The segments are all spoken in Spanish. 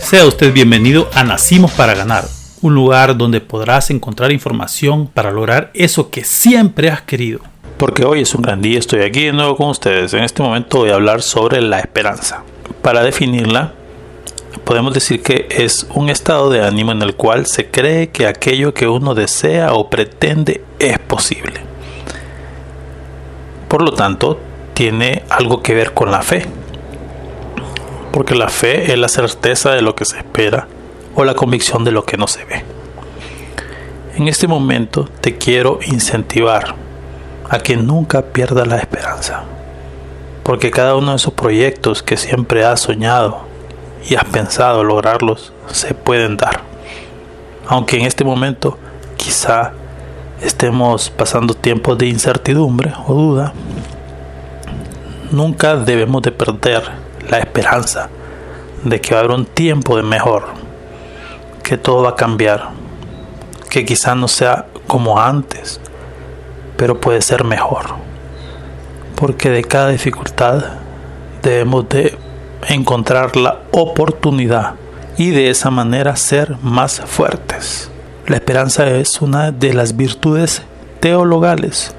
Sea usted bienvenido a Nacimos para Ganar, un lugar donde podrás encontrar información para lograr eso que siempre has querido. Porque hoy es un gran día, estoy aquí de nuevo con ustedes. En este momento voy a hablar sobre la esperanza. Para definirla, podemos decir que es un estado de ánimo en el cual se cree que aquello que uno desea o pretende es posible. Por lo tanto, tiene algo que ver con la fe. Porque la fe es la certeza de lo que se espera o la convicción de lo que no se ve. En este momento te quiero incentivar a que nunca pierdas la esperanza. Porque cada uno de esos proyectos que siempre has soñado y has pensado lograrlos se pueden dar. Aunque en este momento quizá estemos pasando tiempos de incertidumbre o duda, nunca debemos de perder la esperanza de que va a haber un tiempo de mejor, que todo va a cambiar, que quizá no sea como antes, pero puede ser mejor. Porque de cada dificultad debemos de encontrar la oportunidad y de esa manera ser más fuertes. La esperanza es una de las virtudes teologales,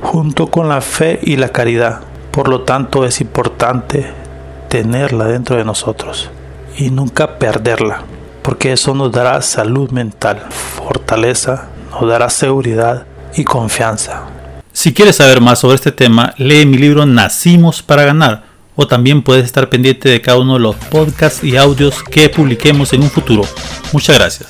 junto con la fe y la caridad. Por lo tanto es importante tenerla dentro de nosotros y nunca perderla, porque eso nos dará salud mental, fortaleza, nos dará seguridad y confianza. Si quieres saber más sobre este tema, lee mi libro Nacimos para ganar o también puedes estar pendiente de cada uno de los podcasts y audios que publiquemos en un futuro. Muchas gracias.